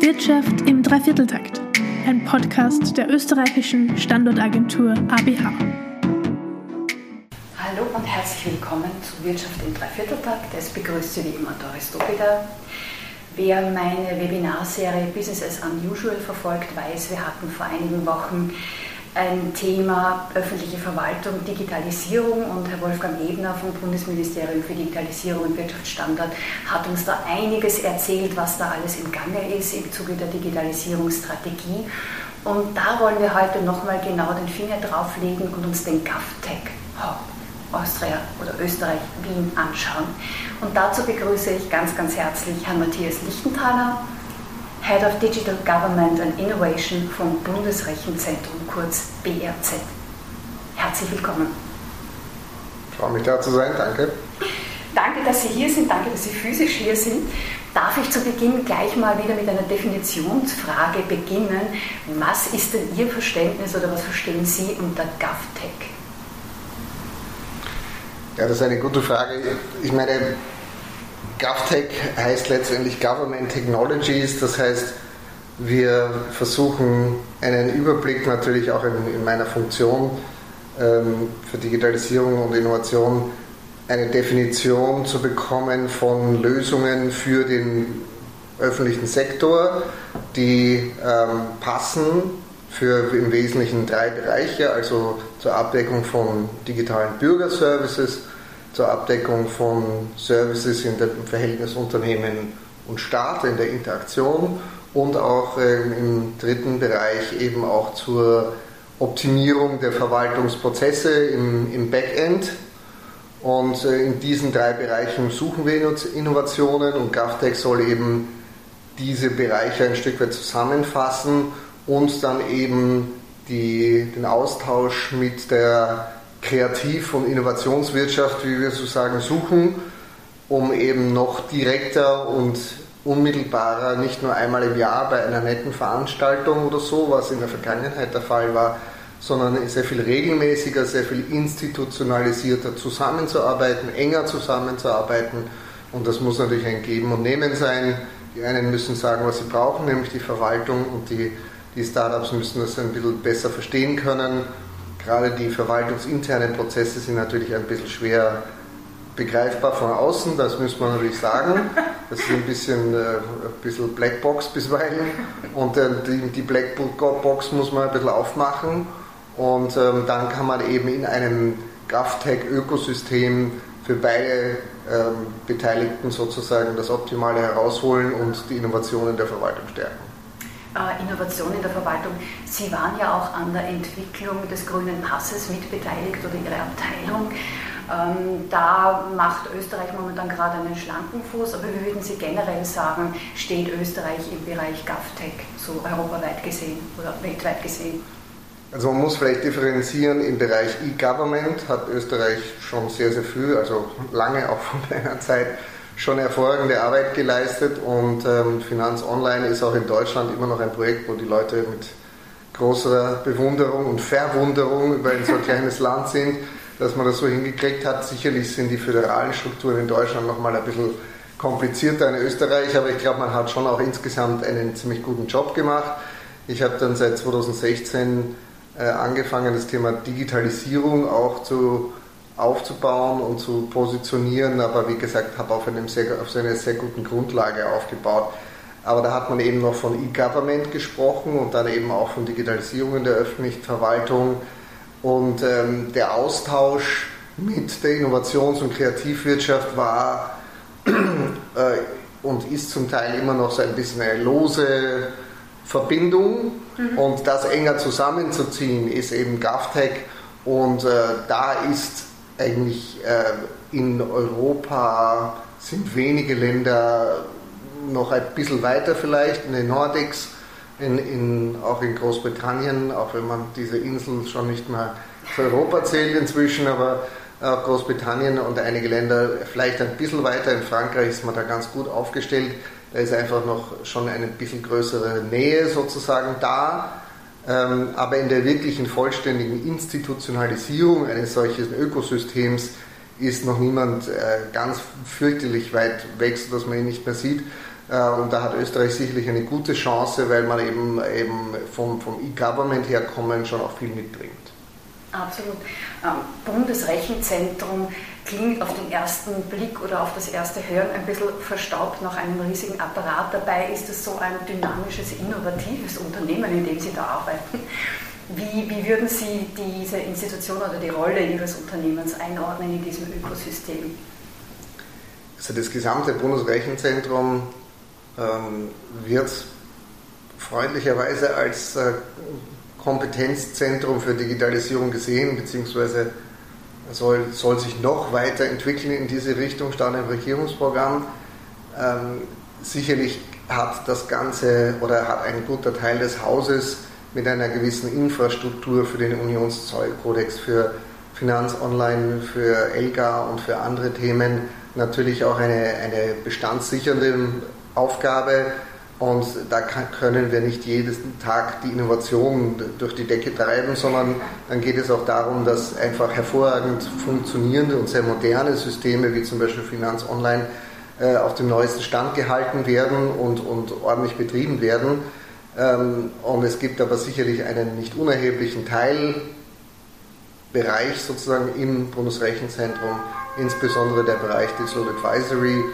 Wirtschaft im Dreivierteltakt, ein Podcast der österreichischen Standortagentur ABH. Hallo und herzlich willkommen zu Wirtschaft im Dreivierteltakt. Es begrüßt Sie wie immer Doris Dobida. Wer meine Webinarserie Business as Unusual verfolgt, weiß, wir hatten vor einigen Wochen ein Thema öffentliche Verwaltung, Digitalisierung und Herr Wolfgang Ebner vom Bundesministerium für Digitalisierung und Wirtschaftsstandard hat uns da einiges erzählt, was da alles im Gange ist im Zuge der Digitalisierungsstrategie. Und da wollen wir heute nochmal genau den Finger drauflegen und uns den GovTech Hub Austria oder Österreich Wien anschauen. Und dazu begrüße ich ganz, ganz herzlich Herrn Matthias Lichtenthaler, Head of Digital Government and Innovation vom Bundesrechenzentrum, kurz BRZ. Herzlich willkommen. Ich freue mich da zu sein, danke. Danke, dass Sie hier sind, danke, dass Sie physisch hier sind. Darf ich zu Beginn gleich mal wieder mit einer Definitionsfrage beginnen? Was ist denn Ihr Verständnis oder was verstehen Sie unter GovTech? Ja, das ist eine gute Frage. Ich meine, GovTech heißt letztendlich Government Technologies, das heißt, wir versuchen einen Überblick natürlich auch in, in meiner Funktion ähm, für Digitalisierung und Innovation, eine Definition zu bekommen von Lösungen für den öffentlichen Sektor, die ähm, passen für im Wesentlichen drei Bereiche, also zur Abdeckung von digitalen Bürgerservices, zur Abdeckung von Services in dem Verhältnis Unternehmen und Staat, in der Interaktion und auch äh, im dritten Bereich eben auch zur Optimierung der Verwaltungsprozesse im, im Backend. Und äh, in diesen drei Bereichen suchen wir Innovationen und GovTech soll eben diese Bereiche ein Stück weit zusammenfassen und dann eben die, den Austausch mit der Kreativ- und Innovationswirtschaft, wie wir so sagen, suchen, um eben noch direkter und unmittelbarer, nicht nur einmal im Jahr bei einer netten Veranstaltung oder so, was in der Vergangenheit der Fall war, sondern sehr viel regelmäßiger, sehr viel institutionalisierter zusammenzuarbeiten, enger zusammenzuarbeiten. Und das muss natürlich ein Geben und Nehmen sein. Die einen müssen sagen, was sie brauchen, nämlich die Verwaltung, und die, die Startups müssen das ein bisschen besser verstehen können Gerade die verwaltungsinternen Prozesse sind natürlich ein bisschen schwer begreifbar von außen, das muss man natürlich sagen. Das ist ein bisschen, äh, ein bisschen Blackbox bisweilen und äh, die, die Blackbox muss man ein bisschen aufmachen und ähm, dann kann man eben in einem GovTech-Ökosystem für beide ähm, Beteiligten sozusagen das Optimale herausholen und die Innovationen der Verwaltung stärken. Äh, Innovation in der Verwaltung. Sie waren ja auch an der Entwicklung des grünen Passes mitbeteiligt oder Ihre Abteilung. Ähm, da macht Österreich momentan gerade einen schlanken Fuß, aber wie würden Sie generell sagen, steht Österreich im Bereich GovTech, so europaweit gesehen oder weltweit gesehen? Also man muss vielleicht differenzieren, im Bereich E-Government hat Österreich schon sehr, sehr früh, also lange auch von meiner Zeit, schon hervorragende Arbeit geleistet und ähm, Finanz Online ist auch in Deutschland immer noch ein Projekt, wo die Leute mit großer Bewunderung und Verwunderung über ein so kleines Land sind, dass man das so hingekriegt hat. Sicherlich sind die föderalen Strukturen in Deutschland nochmal ein bisschen komplizierter in Österreich, aber ich glaube, man hat schon auch insgesamt einen ziemlich guten Job gemacht. Ich habe dann seit 2016 äh, angefangen, das Thema Digitalisierung auch zu aufzubauen und zu positionieren, aber wie gesagt, habe auf, einem sehr, auf einer sehr guten Grundlage aufgebaut. Aber da hat man eben noch von E-Government gesprochen und dann eben auch von Digitalisierung in der öffentlichen Verwaltung und ähm, der Austausch mit der Innovations- und Kreativwirtschaft war äh, und ist zum Teil immer noch so ein bisschen eine lose Verbindung mhm. und das enger zusammenzuziehen ist eben GovTech und äh, da ist eigentlich äh, in Europa sind wenige Länder noch ein bisschen weiter vielleicht, in den Nordics, in, in, auch in Großbritannien, auch wenn man diese Insel schon nicht mehr zu Europa zählt inzwischen, aber auch Großbritannien und einige Länder vielleicht ein bisschen weiter. In Frankreich ist man da ganz gut aufgestellt. Da ist einfach noch schon eine bisschen größere Nähe sozusagen da. Ähm, aber in der wirklichen vollständigen Institutionalisierung eines solchen Ökosystems ist noch niemand äh, ganz fürchterlich weit weg, sodass man ihn nicht mehr sieht. Äh, und da hat Österreich sicherlich eine gute Chance, weil man eben, eben vom, vom E-Government herkommen schon auch viel mitbringt. Absolut. Ähm, Bundesrechenzentrum klingt auf den ersten Blick oder auf das erste Hören ein bisschen verstaubt nach einem riesigen Apparat. Dabei ist es so ein dynamisches, innovatives Unternehmen, in dem Sie da arbeiten. Wie, wie würden Sie diese Institution oder die Rolle Ihres Unternehmens einordnen in diesem Ökosystem? Also das gesamte Bundesrechenzentrum ähm, wird freundlicherweise als äh, Kompetenzzentrum für Digitalisierung gesehen, beziehungsweise soll, soll sich noch weiter entwickeln in diese Richtung, stand im Regierungsprogramm. Ähm, sicherlich hat das Ganze oder hat ein guter Teil des Hauses mit einer gewissen Infrastruktur für den Unionszollkodex, für Finanz Online, für ELGA und für andere Themen natürlich auch eine, eine bestandssichernde Aufgabe. Und da können wir nicht jeden Tag die Innovation durch die Decke treiben, sondern dann geht es auch darum, dass einfach hervorragend funktionierende und sehr moderne Systeme wie zum Beispiel Finanz Online äh, auf dem neuesten Stand gehalten werden und, und ordentlich betrieben werden. Ähm, und es gibt aber sicherlich einen nicht unerheblichen Teilbereich sozusagen im Bundesrechenzentrum, insbesondere der Bereich Digital Advisory,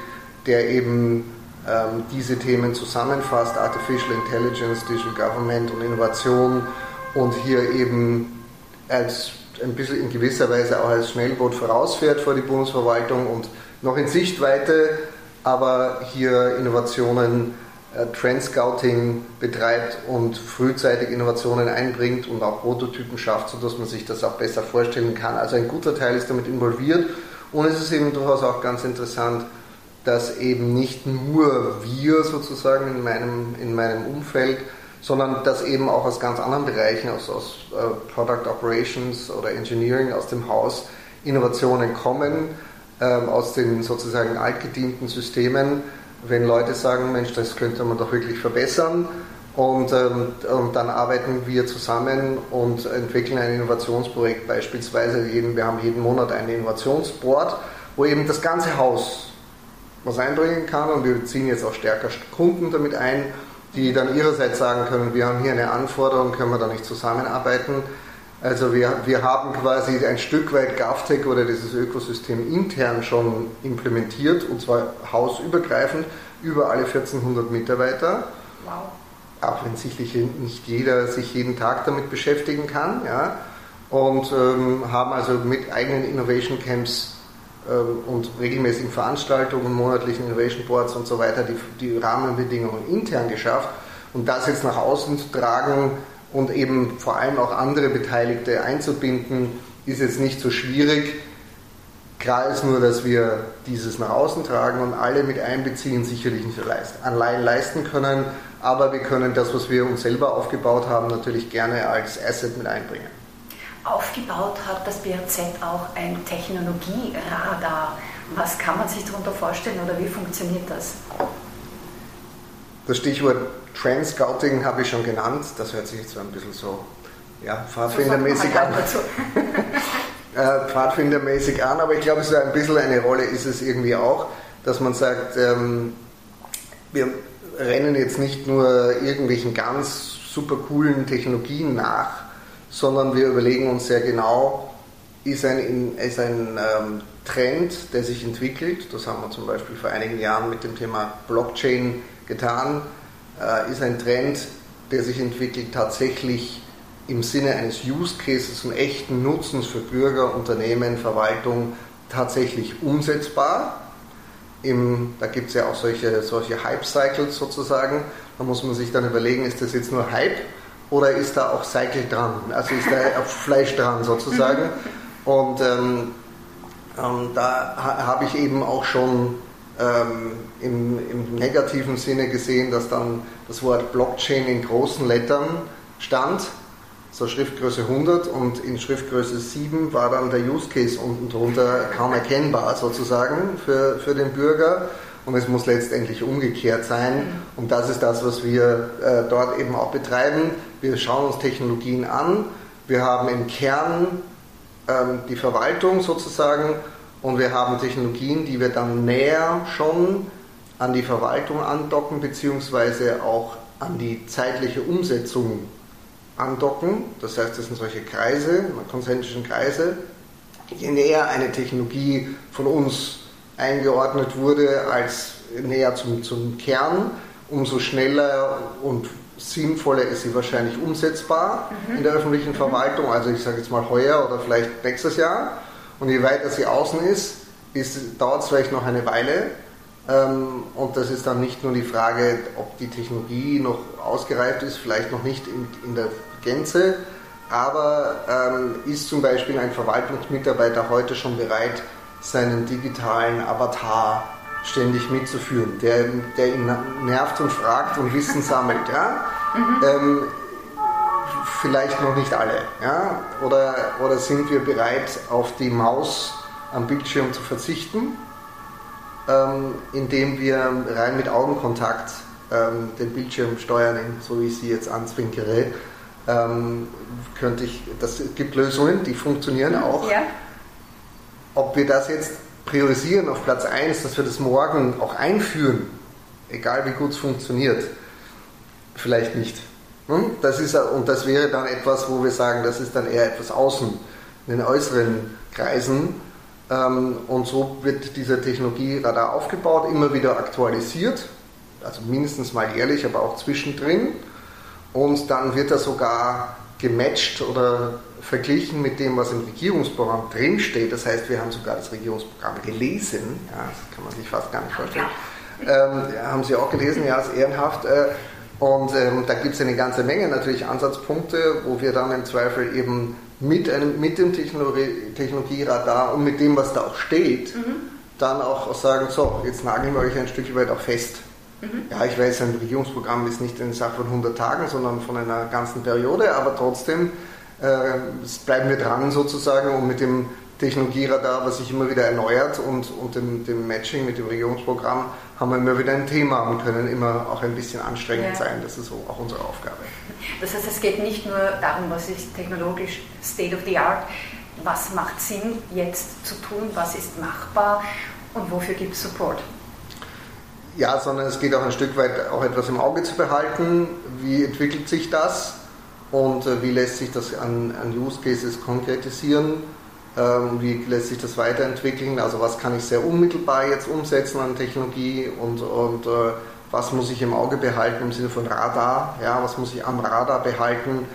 der eben ähm, diese Themen zusammenfasst, Artificial Intelligence, Digital Government und Innovation und hier eben als ein bisschen in gewisser Weise auch als Schnellboot vorausfährt vor die Bundesverwaltung und noch in Sichtweite, aber hier Innovationen, äh, Trend-Scouting betreibt und frühzeitig Innovationen einbringt und auch Prototypen schafft, sodass man sich das auch besser vorstellen kann. Also ein guter Teil ist damit involviert und es ist eben durchaus auch ganz interessant, dass eben nicht nur wir sozusagen in meinem, in meinem Umfeld, sondern dass eben auch aus ganz anderen Bereichen, aus, aus uh, Product Operations oder Engineering aus dem Haus Innovationen kommen, ähm, aus den sozusagen altgedienten Systemen, wenn Leute sagen, Mensch, das könnte man doch wirklich verbessern. Und, ähm, und dann arbeiten wir zusammen und entwickeln ein Innovationsprojekt beispielsweise. Wir haben jeden Monat ein Innovationsboard, wo eben das ganze Haus was einbringen kann und wir ziehen jetzt auch stärker Kunden damit ein, die dann ihrerseits sagen können, wir haben hier eine Anforderung, können wir da nicht zusammenarbeiten. Also wir, wir haben quasi ein Stück weit GovTech oder dieses Ökosystem intern schon implementiert und zwar hausübergreifend über alle 1400 Mitarbeiter. Wow. Auch wenn sicherlich nicht jeder sich jeden Tag damit beschäftigen kann. Ja. Und ähm, haben also mit eigenen Innovation Camps und regelmäßigen Veranstaltungen, monatlichen Innovation Boards und so weiter die, die Rahmenbedingungen intern geschafft. Und das jetzt nach außen zu tragen und eben vor allem auch andere Beteiligte einzubinden, ist jetzt nicht so schwierig. Klar ist nur, dass wir dieses nach außen tragen und alle mit einbeziehen, sicherlich nicht allein leisten können, aber wir können das, was wir uns selber aufgebaut haben, natürlich gerne als Asset mit einbringen. Aufgebaut hat das BRZ auch ein Technologieradar. Was kann man sich darunter vorstellen oder wie funktioniert das? Das Stichwort Trend Scouting habe ich schon genannt. Das hört sich jetzt so ein bisschen so ja, Pfadfindermäßig so an. äh, Pfadfindermäßig an, aber ich glaube, so ein bisschen eine Rolle ist es irgendwie auch, dass man sagt, ähm, wir rennen jetzt nicht nur irgendwelchen ganz super coolen Technologien nach, sondern wir überlegen uns sehr genau, ist ein, ist ein ähm, Trend, der sich entwickelt, das haben wir zum Beispiel vor einigen Jahren mit dem Thema Blockchain getan, äh, ist ein Trend, der sich entwickelt tatsächlich im Sinne eines Use Cases und echten Nutzens für Bürger, Unternehmen, Verwaltung tatsächlich umsetzbar. Im, da gibt es ja auch solche, solche Hype-Cycles sozusagen. Da muss man sich dann überlegen, ist das jetzt nur Hype oder ist da auch Cycle dran? Also ist da auch Fleisch dran sozusagen. Und ähm, ähm, da ha, habe ich eben auch schon ähm, im, im, negativen Sinne gesehen, dass dann das Wort Blockchain in großen Lettern stand, so Schriftgröße 100 und in Schriftgröße 7 war dann der Use Case unten drunter kaum erkennbar sozusagen für, für den Bürger und es muss letztendlich umgekehrt sein. Mhm. Und das ist das, was wir äh, dort eben auch betreiben. Wir schauen uns Technologien an. Wir haben im Kern ähm, die Verwaltung sozusagen und wir haben Technologien, die wir dann näher schon an die Verwaltung andocken, beziehungsweise auch an die zeitliche Umsetzung andocken. Das heißt, das sind solche Kreise, konzentrischen Kreise. Je näher eine Technologie von uns eingeordnet wurde als näher zum, zum Kern, umso schneller und sinnvoller ist sie wahrscheinlich umsetzbar mhm. in der öffentlichen mhm. Verwaltung. Also ich sage jetzt mal heuer oder vielleicht nächstes Jahr. Und je weiter sie außen ist, ist dauert es vielleicht noch eine Weile. Ähm, und das ist dann nicht nur die Frage, ob die Technologie noch ausgereift ist, vielleicht noch nicht in, in der Gänze, aber ähm, ist zum Beispiel ein Verwaltungsmitarbeiter heute schon bereit, seinen digitalen Avatar ständig mitzuführen, der, der ihn nervt und fragt und Wissen sammelt. Ja? Mhm. Ähm, vielleicht noch nicht alle. Ja? Oder, oder sind wir bereit, auf die Maus am Bildschirm zu verzichten, ähm, indem wir rein mit Augenkontakt ähm, den Bildschirm steuern, so wie ich sie jetzt anzwinkere. Ähm, könnte ich, das gibt Lösungen, die funktionieren auch. Ja. Ob wir das jetzt priorisieren auf Platz 1, dass wir das morgen auch einführen, egal wie gut es funktioniert, vielleicht nicht. Hm? Das ist, und das wäre dann etwas, wo wir sagen, das ist dann eher etwas außen, in den äußeren Kreisen. Ähm, und so wird dieser Technologieradar aufgebaut, immer wieder aktualisiert, also mindestens mal jährlich, aber auch zwischendrin. Und dann wird er sogar gematcht oder verglichen mit dem, was im Regierungsprogramm drinsteht. Das heißt, wir haben sogar das Regierungsprogramm gelesen. Ja, das kann man sich fast gar nicht vorstellen. Ähm, ja, haben Sie auch gelesen, ja, ist ehrenhaft. Äh, und ähm, da gibt es eine ganze Menge natürlich Ansatzpunkte, wo wir dann im Zweifel eben mit, einem, mit dem Technologie, Technologieradar und mit dem, was da auch steht, mhm. dann auch sagen, so, jetzt nageln wir euch ein Stück weit auch fest. Mhm. Ja, ich weiß, ein Regierungsprogramm ist nicht eine Sache von 100 Tagen, sondern von einer ganzen Periode, aber trotzdem bleiben wir dran sozusagen und mit dem Technologieradar, was sich immer wieder erneuert und, und dem, dem Matching mit dem Regierungsprogramm haben wir immer wieder ein Thema und können immer auch ein bisschen anstrengend ja. sein. Das ist so auch unsere Aufgabe. Das heißt, es geht nicht nur darum, was ist technologisch State of the Art, was macht Sinn jetzt zu tun, was ist machbar und wofür gibt es Support. Ja, sondern es geht auch ein Stück weit auch etwas im Auge zu behalten. Wie entwickelt sich das und äh, wie lässt sich das an, an Use Cases konkretisieren? Ähm, wie lässt sich das weiterentwickeln? Also was kann ich sehr unmittelbar jetzt umsetzen an Technologie und, und äh, was muss ich im Auge behalten im Sinne von Radar? Ja, was muss ich am Radar behalten?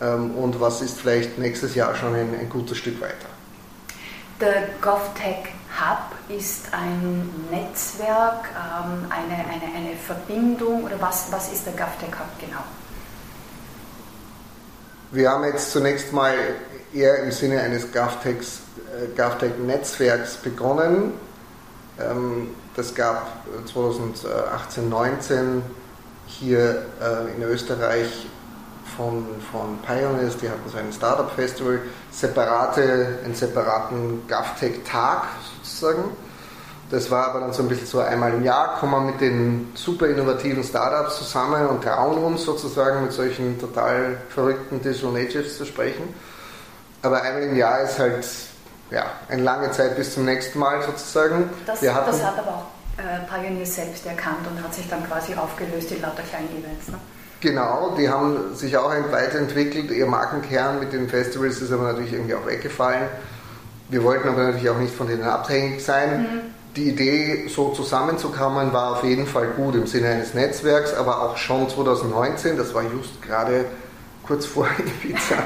Ähm, und was ist vielleicht nächstes Jahr schon ein, ein gutes Stück weiter? Der GovTech Hub ist ein Netzwerk, ähm, eine, eine, eine Verbindung oder was, was ist der GovTech Hub genau? Wir haben jetzt zunächst mal eher im Sinne eines GovTech-Netzwerks äh, begonnen. Ähm, das gab 2018, 19 hier äh, in Österreich von, von Pioneers, die hatten so ein Startup Festival, separate, einen separaten GovTech-Tag sozusagen. Das war aber dann so ein bisschen so einmal im Jahr, kommen wir mit den super innovativen Startups zusammen und trauen uns sozusagen mit solchen total verrückten Digital Natives zu sprechen. Aber einmal im Jahr ist halt ja, eine lange Zeit bis zum nächsten Mal sozusagen. Das, hatten, das hat aber auch äh, Pioneer selbst erkannt und hat sich dann quasi aufgelöst in lauter kleinen Events. Ne? Genau, die haben sich auch weiterentwickelt. Ihr Markenkern mit den Festivals ist aber natürlich irgendwie auch weggefallen. Wir wollten aber natürlich auch nicht von denen abhängig sein. Mhm. Die Idee, so zusammenzukommen, war auf jeden Fall gut im Sinne eines Netzwerks, aber auch schon 2019, das war just gerade kurz vor Ibiza.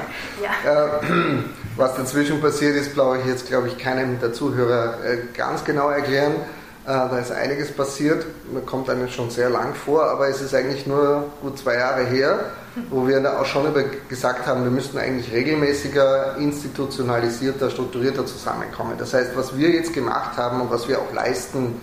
ja. Äh, was dazwischen passiert ist, brauche ich jetzt, glaube ich, keinem der Zuhörer äh, ganz genau erklären. Äh, da ist einiges passiert, man kommt einem schon sehr lang vor, aber es ist eigentlich nur gut zwei Jahre her, wo wir auch schon über gesagt haben, wir müssten eigentlich regelmäßiger, institutionalisierter, strukturierter zusammenkommen. Das heißt, was wir jetzt gemacht haben und was wir auch leisten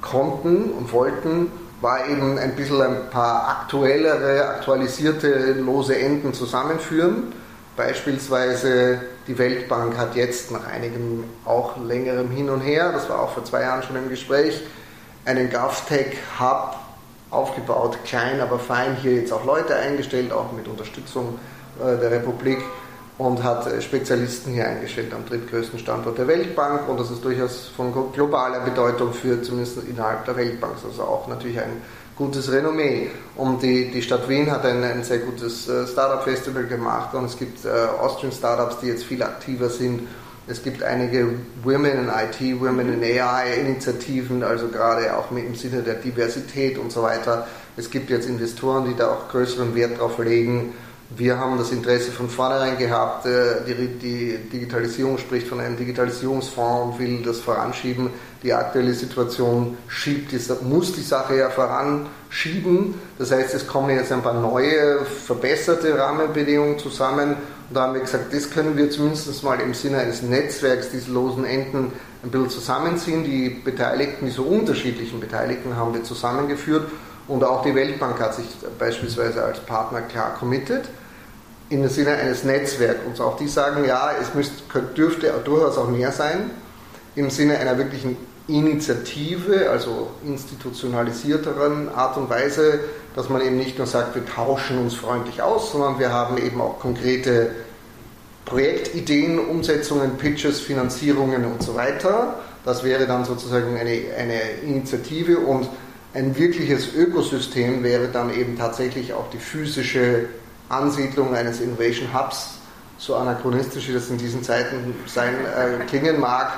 konnten und wollten, war eben ein bisschen ein paar aktuellere, aktualisierte lose Enden zusammenführen. Beispielsweise die Weltbank hat jetzt nach einigem auch längerem Hin und Her, das war auch vor zwei Jahren schon im Gespräch, einen GovTech-Hub aufgebaut, klein, aber fein, hier jetzt auch Leute eingestellt, auch mit Unterstützung äh, der Republik, und hat äh, Spezialisten hier eingestellt am drittgrößten Standort der Weltbank und das ist durchaus von globaler Bedeutung für zumindest innerhalb der Weltbank, also auch natürlich ein gutes Renommee. Und die, die Stadt Wien hat ein, ein sehr gutes äh, Startup-Festival gemacht und es gibt Austrian Startups, die jetzt viel aktiver sind. Es gibt einige Women in IT, Women in AI-Initiativen, also gerade auch im Sinne der Diversität und so weiter. Es gibt jetzt Investoren, die da auch größeren Wert drauf legen. Wir haben das Interesse von vornherein gehabt, äh, die, die, Digitalisierung spricht von einem Digitalisierungsfonds und will das voranschieben. Die aktuelle Situation schiebt, muss die Sache ja voranschieben. Das heißt, es kommen jetzt ein paar neue, verbesserte Rahmenbedingungen zusammen. Und da haben wir gesagt, das können wir zumindest mal im Sinne eines Netzwerks, diese losen Enden, ein bisschen zusammenziehen. Die Beteiligten, die so unterschiedlichen Beteiligten haben wir zusammengeführt und auch die Weltbank hat sich beispielsweise als Partner klar committed im Sinne eines Netzwerks. Und auch die sagen, ja, es müsste, dürfte durchaus auch mehr sein, im Sinne einer wirklichen Initiative, also institutionalisierteren Art und Weise, dass man eben nicht nur sagt, wir tauschen uns freundlich aus, sondern wir haben eben auch konkrete Projektideen, Umsetzungen, Pitches, Finanzierungen und so weiter. Das wäre dann sozusagen eine, eine Initiative und ein wirkliches Ökosystem wäre dann eben tatsächlich auch die physische Ansiedlung eines Innovation Hubs, so anachronistisch wie das in diesen Zeiten sein äh, klingen mag,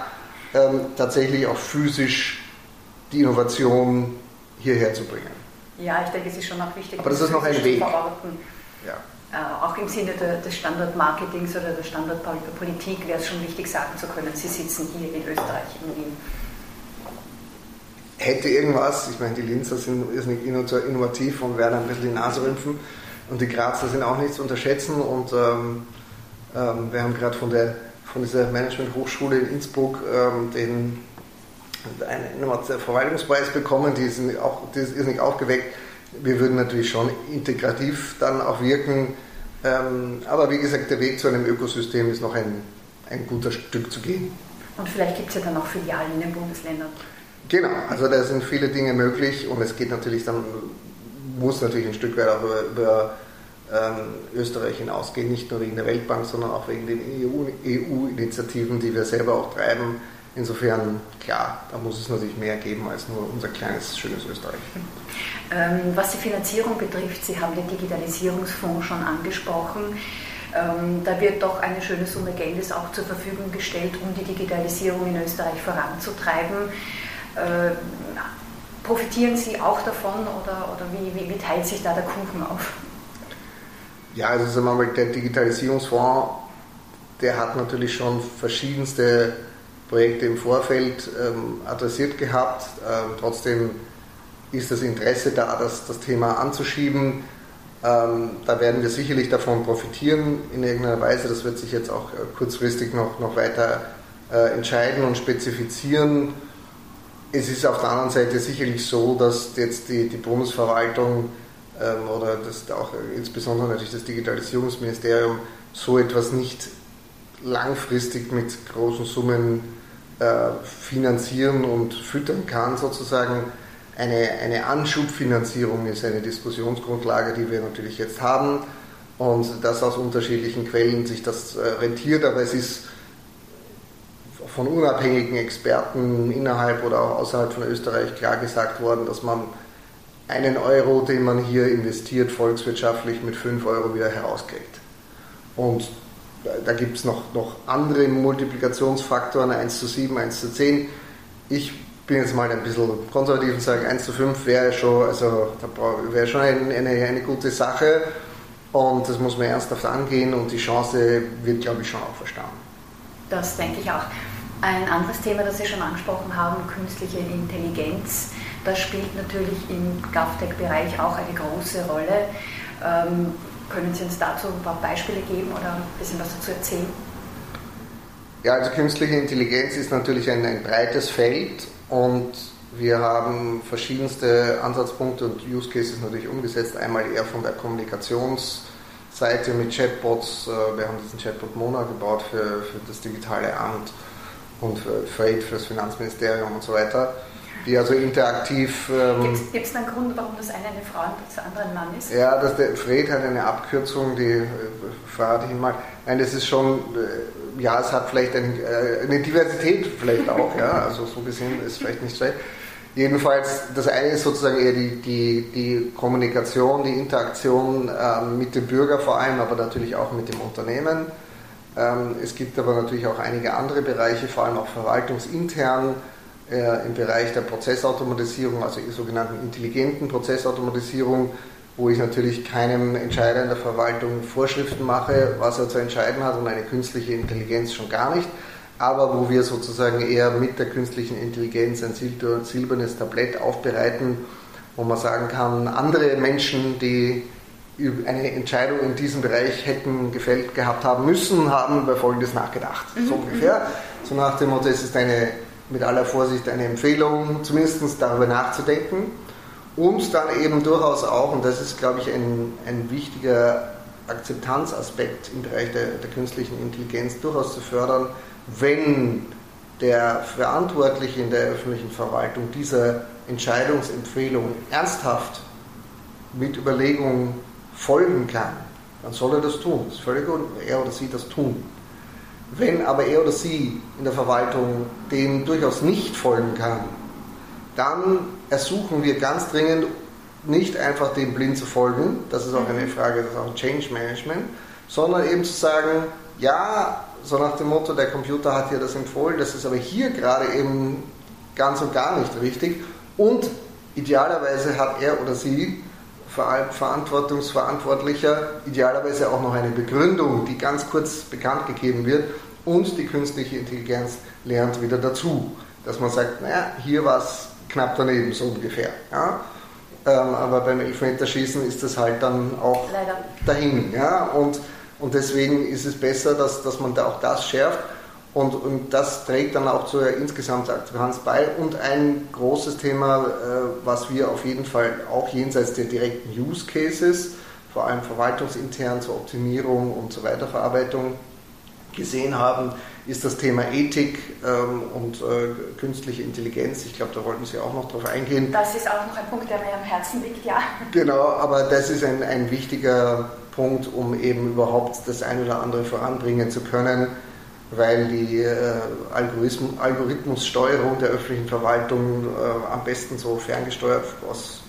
ähm, tatsächlich auch physisch die Innovation hierher zu bringen. Ja, ich denke, es ist schon auch wichtig, Aber das ist noch ein Weg. Verorten. Ja. Äh, auch im Sinne der, des Standortmarketings oder der Standortpolitik wäre es schon wichtig, sagen zu können, Sie sitzen hier in Österreich, in Wien hätte irgendwas, ich meine, die Linzer sind irrsinnig innovativ und werden ein bisschen die Nase rümpfen und die Grazer sind auch nicht zu unterschätzen und ähm, ähm, wir haben gerade von, von dieser Management-Hochschule in Innsbruck ähm, den einen Verwaltungspreis bekommen, die sind auch, die ist irrsinnig aufgeweckt. Wir würden natürlich schon integrativ dann auch wirken, ähm, aber wie gesagt, der Weg zu einem Ökosystem ist noch ein, ein guter Stück zu gehen. Und vielleicht gibt es ja dann auch Filialen in den Bundesländern. Genau, also da sind viele Dinge möglich und es geht natürlich dann, muss natürlich ein Stück weit auch über, über Österreich hinausgehen, nicht nur wegen der Weltbank, sondern auch wegen den EU-Initiativen, e die wir selber auch treiben. Insofern, klar, da muss es natürlich mehr geben als nur unser kleines, schönes Österreich. Ähm, was die Finanzierung betrifft, Sie haben den Digitalisierungsfonds schon angesprochen. Ähm, da wird doch eine schöne Summe Geldes auch zur Verfügung gestellt, um die Digitalisierung in Österreich voranzutreiben. Profitieren Sie auch davon oder, oder wie, wie, wie, teilt sich da der Kuchen auf? Ja, also sagen wir mal, der Digitalisierungsfonds, der hat natürlich schon verschiedenste Projekte im Vorfeld ähm, adressiert gehabt. Ähm, trotzdem ist das Interesse da, das, das Thema anzuschieben. Ähm, da werden wir sicherlich davon profitieren in irgendeiner Weise. Das wird sich jetzt auch äh, kurzfristig noch, noch weiter äh, entscheiden und spezifizieren es ist auf der anderen Seite sicherlich so, dass jetzt die, die Bundesverwaltung oder das auch insbesondere natürlich das Digitalisierungsministerium so etwas nicht langfristig mit großen Summen äh, finanzieren und füttern kann, sozusagen. Eine, eine Anschubfinanzierung ist eine Diskussionsgrundlage, die wir natürlich jetzt haben und dass aus unterschiedlichen Quellen sich das äh, rentiert, aber es ist von unabhängigen Experten innerhalb oder auch außerhalb von Österreich klar gesagt worden, dass man einen Euro, den man hier investiert, volkswirtschaftlich mit 5 Euro wieder herauskriegt. Und da gibt es noch, noch andere Multiplikationsfaktoren, 1 zu 7, 1 zu 10. Ich bin jetzt mal ein bisschen konservativ und sage, 1 zu 5 wäre schon, also, wäre schon eine, eine, eine gute Sache und das muss man ernsthaft angehen und die Chance wird, glaube ich, schon auch verstanden. Das denke ich auch. Ein anderes Thema, das Sie schon angesprochen haben, künstliche Intelligenz, das spielt natürlich im GovTech-Bereich auch eine große Rolle. Ähm, können Sie uns dazu ein paar Beispiele geben oder ein bisschen was dazu erzählen? Ja, also künstliche Intelligenz ist natürlich ein, ein breites Feld und wir haben verschiedenste Ansatzpunkte und Use Cases natürlich umgesetzt. Einmal eher von der Kommunikationsseite mit Chatbots. Äh, wir haben diesen Chatbot Mona gebaut für, für das digitale Amt und für Freight, für das Finanzministerium und so weiter. Die also interaktiv. Ähm, Gibt es einen Grund, warum das eine eine Frau und das andere ein Mann ist? Ja, das, der Fred hat eine Abkürzung, die äh, verrate ich Ihnen mal. Nein, das ist schon, äh, ja, es hat vielleicht ein, äh, eine Diversität vielleicht auch, ja, also so gesehen ist vielleicht nicht schlecht. Jedenfalls, das eine ist sozusagen eher die, die, die Kommunikation, die Interaktion ähm, mit dem Bürger vor allem, aber natürlich auch mit dem Unternehmen. Ähm, es gibt aber natürlich auch einige andere Bereiche, vor allem auch verwaltungsintern, im Bereich der Prozessautomatisierung, also der sogenannten intelligenten Prozessautomatisierung, wo ich natürlich keinem Entscheider in der Verwaltung Vorschriften mache, was er zu entscheiden hat und eine künstliche Intelligenz schon gar nicht, aber wo wir sozusagen eher mit der künstlichen Intelligenz ein silbernes Tablett aufbereiten, wo man sagen kann, andere Menschen, die eine Entscheidung in diesem Bereich hätten gefällt gehabt haben müssen, haben über Folgendes nachgedacht. Mhm. So ungefähr. So nach dem Motto, es ist eine mit aller Vorsicht eine Empfehlung, zumindest darüber nachzudenken und dann eben durchaus auch, und das ist, glaube ich, ein, ein wichtiger Akzeptanzaspekt im Bereich der, der künstlichen Intelligenz, durchaus zu fördern, wenn der Verantwortliche in der öffentlichen Verwaltung dieser Entscheidungsempfehlung ernsthaft mit Überlegungen folgen kann, dann soll er das tun. Es ist völlig gut, er oder sie das tun. Wenn aber er oder sie in der Verwaltung dem durchaus nicht folgen kann, dann ersuchen wir ganz dringend, nicht einfach dem blind zu folgen, das ist auch eine mhm. Frage, das ist auch Change Management, sondern eben zu sagen, ja, so nach dem Motto, der Computer hat hier das empfohlen, das ist aber hier gerade eben ganz und gar nicht richtig und idealerweise hat er oder sie Verantwortungsverantwortlicher idealerweise auch noch eine Begründung, die ganz kurz bekannt gegeben wird und die künstliche Intelligenz lernt wieder dazu. Dass man sagt, naja, hier war es knapp daneben, so ungefähr. Ja? Ähm, aber beim Elfmeterschießen ist das halt dann auch Leider. dahin. Ja? Und, und deswegen ist es besser, dass, dass man da auch das schärft. Und, und das trägt dann auch zur insgesamten Akzeptanz bei. Und ein großes Thema, äh, was wir auf jeden Fall auch jenseits der direkten Use Cases, vor allem verwaltungsintern zur Optimierung und zur Weiterverarbeitung gesehen haben, ist das Thema Ethik ähm, und äh, künstliche Intelligenz. Ich glaube, da wollten Sie auch noch drauf eingehen. Das ist auch noch ein Punkt, der mir am Herzen liegt, ja. Genau, aber das ist ein, ein wichtiger Punkt, um eben überhaupt das eine oder andere voranbringen zu können weil die äh, Algorithmussteuerung der öffentlichen Verwaltung äh, am besten so ferngesteuert aus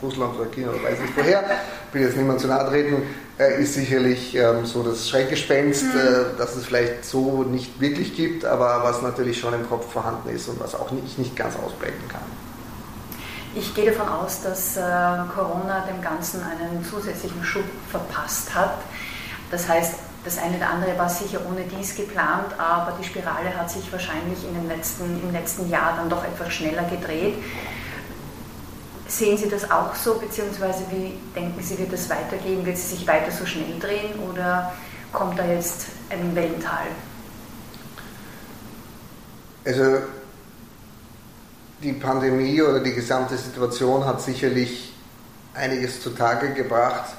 Russland oder China oder weiß nicht woher, will jetzt niemand zu nahe treten, äh, ist sicherlich ähm, so das Schreckgespenst, mhm. äh, das es vielleicht so nicht wirklich gibt, aber was natürlich schon im Kopf vorhanden ist und was auch ich nicht ganz ausblenden kann. Ich gehe davon aus, dass Corona dem Ganzen einen zusätzlichen Schub verpasst hat. Das heißt, das eine oder andere war sicher ohne dies geplant, aber die Spirale hat sich wahrscheinlich in den letzten, im letzten Jahr dann doch etwas schneller gedreht. Sehen Sie das auch so, beziehungsweise wie denken Sie, wird das weitergehen? Wird sie sich weiter so schnell drehen oder kommt da jetzt ein Wellental? Also die Pandemie oder die gesamte Situation hat sicherlich einiges zutage gebracht,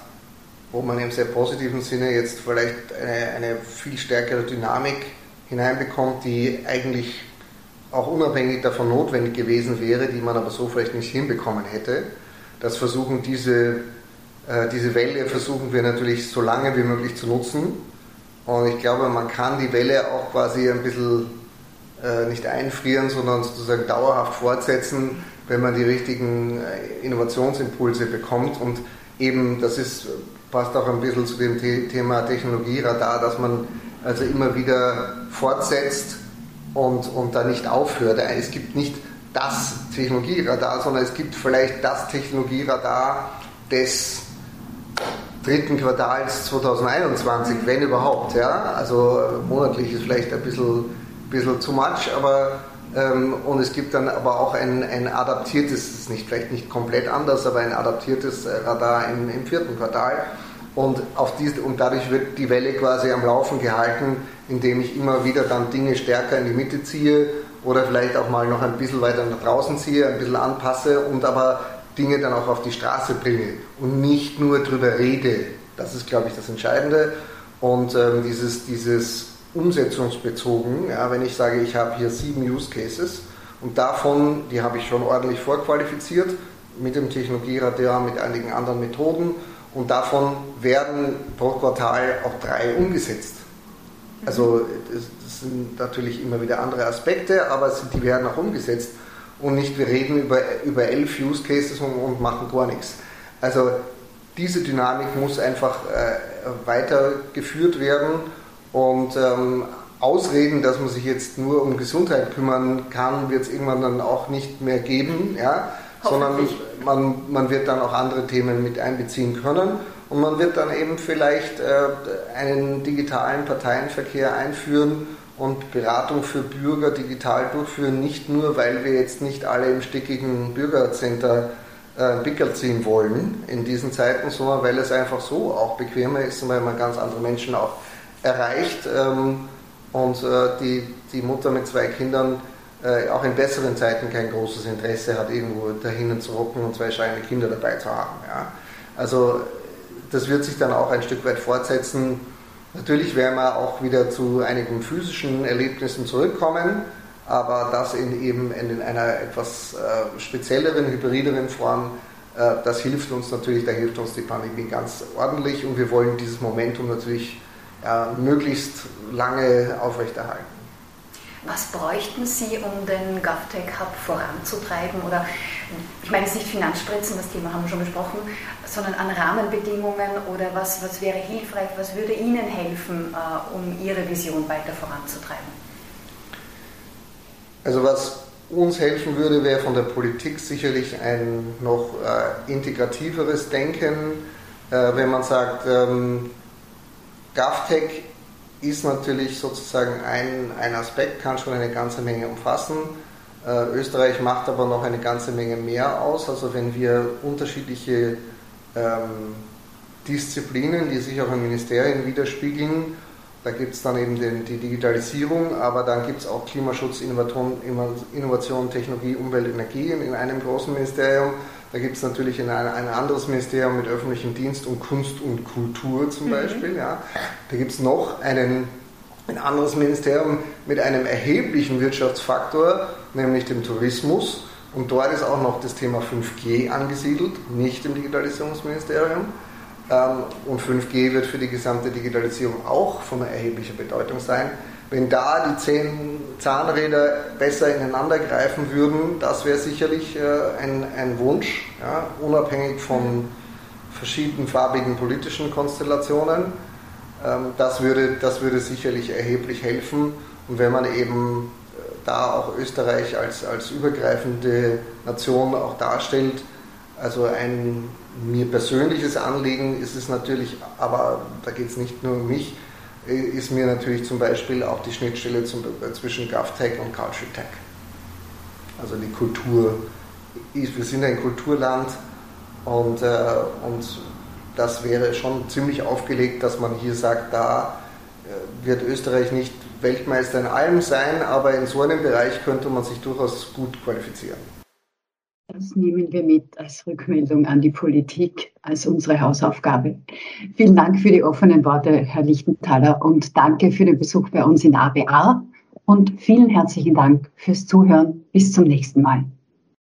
wo man im sehr positiven Sinne jetzt vielleicht eine, eine viel stärkere Dynamik hineinbekommt, die eigentlich auch unabhängig davon notwendig gewesen wäre, die man aber so vielleicht nicht hinbekommen hätte. Das versuchen diese, äh, diese Welle versuchen wir natürlich so lange wie möglich zu nutzen. Und ich glaube, man kann die Welle auch quasi ein bisschen äh, nicht einfrieren, sondern sozusagen dauerhaft fortsetzen, wenn man die richtigen äh, Innovationsimpulse bekommt. Und eben, das ist, passt auch ein bisschen zu dem Thema Technologieradar, dass man also immer wieder fortsetzt und, und da nicht aufhört. Es gibt nicht das Technologieradar, sondern es gibt vielleicht das Technologieradar des dritten Quartals 2021, wenn überhaupt. Ja? Also monatlich ist vielleicht ein bisschen, bisschen zu much, aber ähm, und es gibt dann aber auch ein, ein adaptiertes, nicht, vielleicht nicht komplett anders, aber ein adaptiertes Radar im, im vierten Quartal. Und, auf diese, und dadurch wird die Welle quasi am Laufen gehalten, indem ich immer wieder dann Dinge stärker in die Mitte ziehe oder vielleicht auch mal noch ein bisschen weiter nach draußen ziehe, ein bisschen anpasse und aber Dinge dann auch auf die Straße bringe und nicht nur drüber rede. Das ist, glaube ich, das Entscheidende. Und ähm, dieses, dieses umsetzungsbezogen, ja, wenn ich sage, ich habe hier sieben Use Cases Und davon, die habe ich schon ordentlich vorqualifiziert, mit dem Technologieradar, mit einigen anderen Methoden. Und davon werden pro Quartal auch drei umgesetzt. Also das sind natürlich immer wieder andere Aspekte, aber die werden auch umgesetzt. Und nicht, wir reden über, über elf Use Cases und, und machen gar nichts. Also diese Dynamik muss einfach äh, weitergeführt werden und ähm, Ausreden, dass man sich jetzt nur um Gesundheit kümmern kann, wird es irgendwann dann auch nicht mehr geben, ja? Sondern man, man wird dann auch andere Themen mit einbeziehen können. Und man wird dann eben vielleicht äh, einen digitalen Parteienverkehr einführen und Beratung für Bürger digital durchführen, nicht nur, weil wir jetzt nicht alle im stickigen Bürgercenter äh, Pickel ziehen wollen in diesen Zeiten, sondern weil es einfach so auch bequemer ist und weil man ganz andere Menschen auch erreicht ähm, und äh, die, die Mutter mit zwei Kindern äh, auch in besseren Zeiten kein großes Interesse hat, irgendwo dahin zu rocken und zwei schreiende Kinder dabei zu haben. Ja. Also das wird sich dann auch ein Stück weit fortsetzen. Natürlich werden wir auch wieder zu einigen physischen Erlebnissen zurückkommen, aber das in eben in einer etwas äh, spezielleren, hybrideren Form, äh, das hilft uns natürlich, da hilft uns die Pandemie ganz ordentlich und wir wollen dieses Momentum natürlich ja, möglichst lange aufrechterhalten. Was bräuchten Sie, um den GovTech Hub voranzutreiben? Oder ich meine jetzt nicht Finanzspritzen, das Thema haben wir schon besprochen, sondern an Rahmenbedingungen oder was, was wäre hilfreich, was würde Ihnen helfen, äh, um Ihre Vision weiter voranzutreiben? Also was uns helfen würde, wäre von der Politik sicherlich ein noch äh, integrativeres Denken, äh, wenn man sagt, ähm, GovTech ist natürlich sozusagen ein, ein Aspekt, kann schon eine ganze Menge umfassen. Äh, Österreich macht aber noch eine ganze Menge mehr aus. Also wenn wir unterschiedliche ähm, Disziplinen, die sich auch in Ministerien widerspiegeln, da gibt es dann eben den, die Digitalisierung, aber dann gibt es auch Klimaschutz, Innovation, Innovation, Technologie, Umwelt, Energie in einem großen Ministerium. Da gibt es natürlich ein, ein, anderes Ministerium mit öffentlichem Dienst und Kunst und Kultur zum mhm. Beispiel. Ja. Da gibt es noch einen, ein anderes Ministerium mit einem erheblichen Wirtschaftsfaktor, nämlich dem Tourismus. Und dort ist auch noch das Thema 5G angesiedelt, nicht im Digitalisierungsministerium. Ähm, und 5G wird für die gesamte Digitalisierung auch von erheblicher Bedeutung sein. Wenn da die zehn Zahnräder besser ineinander greifen würden, das wäre sicherlich äh, ein, ein Wunsch, ja, unabhängig von verschiedenen farbigen politischen Konstellationen. Ähm, das, würde, das würde sicherlich erheblich helfen. Und wenn man eben äh, da auch Österreich als, als übergreifende Nation auch darstellt, also ein mir persönliches Anliegen ist es natürlich, aber da geht es nicht nur um mich, ist mir natürlich zum Beispiel auch die Schnittstelle zum, zwischen GovTech und CultureTech. Also die Kultur. Wir sind ein Kulturland und, äh, und das wäre schon ziemlich aufgelegt, dass man hier sagt, da äh, wird Österreich nicht Weltmeister in allem sein, aber in so einem Bereich könnte man sich durchaus gut qualifizieren. Das nehmen wir mit als Rückmeldung an die Politik, als unsere Hausaufgabe. Vielen Dank für die offenen Worte, Herr Lichtenthaler, und danke für den Besuch bei uns in ABA. Und vielen herzlichen Dank fürs Zuhören. Bis zum nächsten Mal.